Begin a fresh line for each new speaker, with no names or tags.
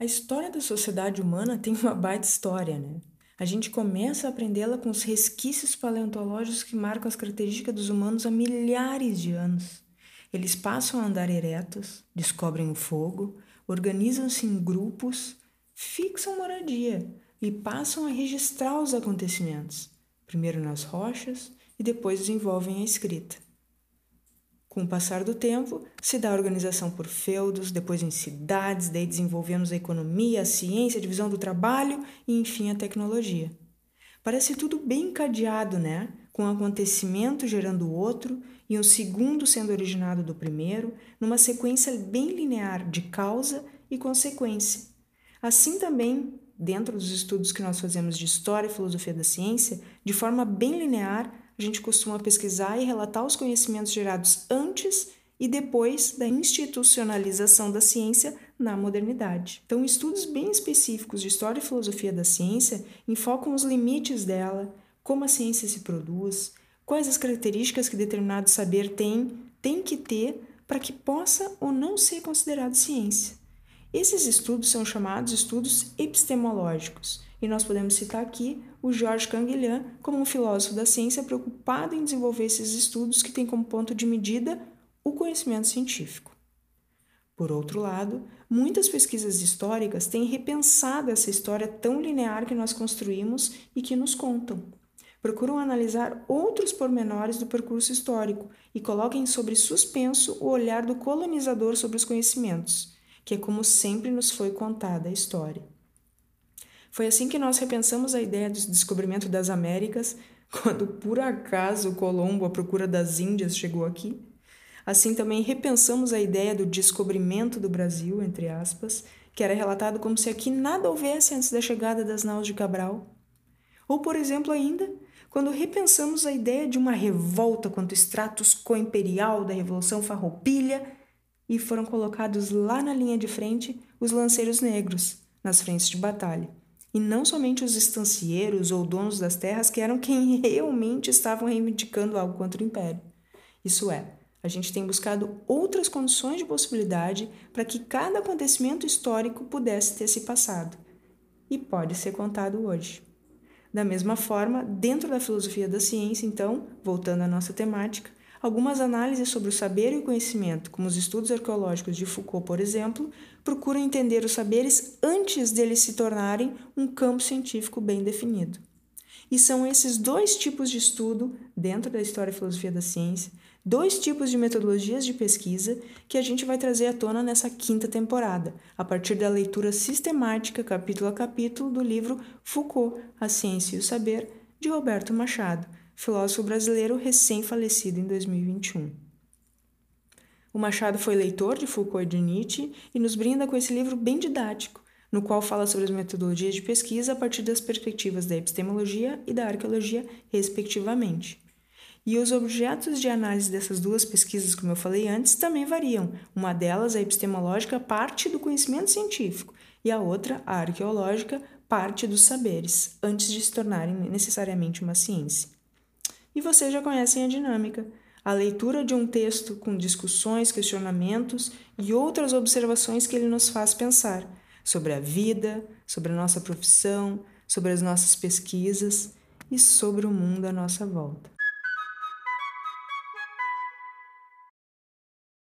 A história da sociedade humana tem uma baita história, né? A gente começa a aprendê-la com os resquícios paleontológicos que marcam as características dos humanos há milhares de anos. Eles passam a andar eretos, descobrem o fogo, organizam-se em grupos, fixam moradia e passam a registrar os acontecimentos, primeiro nas rochas e depois desenvolvem a escrita. Com o passar do tempo, se dá a organização por feudos, depois em cidades, daí desenvolvemos a economia, a ciência, a divisão do trabalho e, enfim, a tecnologia. Parece tudo bem encadeado, né? Com um acontecimento gerando o outro e um segundo sendo originado do primeiro, numa sequência bem linear de causa e consequência. Assim também, dentro dos estudos que nós fazemos de história e filosofia da ciência, de forma bem linear, a gente costuma pesquisar e relatar os conhecimentos gerados antes e depois da institucionalização da ciência na modernidade. Então, estudos bem específicos de história e filosofia da ciência enfocam os limites dela, como a ciência se produz, quais as características que determinado saber tem, tem que ter para que possa ou não ser considerado ciência. Esses estudos são chamados estudos epistemológicos e nós podemos citar aqui o Georges Canguilhem como um filósofo da ciência preocupado em desenvolver esses estudos que têm como ponto de medida o conhecimento científico. Por outro lado, muitas pesquisas históricas têm repensado essa história tão linear que nós construímos e que nos contam. Procuram analisar outros pormenores do percurso histórico e colocam sobre suspenso o olhar do colonizador sobre os conhecimentos, que é como sempre nos foi contada a história. Foi assim que nós repensamos a ideia do descobrimento das Américas, quando por acaso Colombo, à procura das Índias, chegou aqui. Assim também repensamos a ideia do descobrimento do Brasil, entre aspas, que era relatado como se aqui nada houvesse antes da chegada das naus de Cabral. Ou, por exemplo, ainda, quando repensamos a ideia de uma revolta contra o status co-imperial da Revolução Farroupilha e foram colocados lá na linha de frente os lanceiros negros, nas frentes de batalha e não somente os estancieiros ou donos das terras que eram quem realmente estavam reivindicando algo contra o império. Isso é, a gente tem buscado outras condições de possibilidade para que cada acontecimento histórico pudesse ter se passado. E pode ser contado hoje. Da mesma forma, dentro da filosofia da ciência, então, voltando à nossa temática, Algumas análises sobre o saber e o conhecimento, como os estudos arqueológicos de Foucault, por exemplo, procuram entender os saberes antes deles se tornarem um campo científico bem definido. E são esses dois tipos de estudo, dentro da história e filosofia da ciência, dois tipos de metodologias de pesquisa que a gente vai trazer à tona nessa quinta temporada, a partir da leitura sistemática, capítulo a capítulo, do livro Foucault, A Ciência e o Saber, de Roberto Machado filósofo brasileiro recém-falecido em 2021. O Machado foi leitor de Foucault e de Nietzsche e nos brinda com esse livro bem didático, no qual fala sobre as metodologias de pesquisa a partir das perspectivas da epistemologia e da arqueologia, respectivamente. E os objetos de análise dessas duas pesquisas, como eu falei antes, também variam. Uma delas, a epistemológica, parte do conhecimento científico, e a outra, a arqueológica, parte dos saberes, antes de se tornarem necessariamente uma ciência. E vocês já conhecem a dinâmica. A leitura de um texto com discussões, questionamentos e outras observações que ele nos faz pensar sobre a vida, sobre a nossa profissão, sobre as nossas pesquisas e sobre o mundo à nossa volta.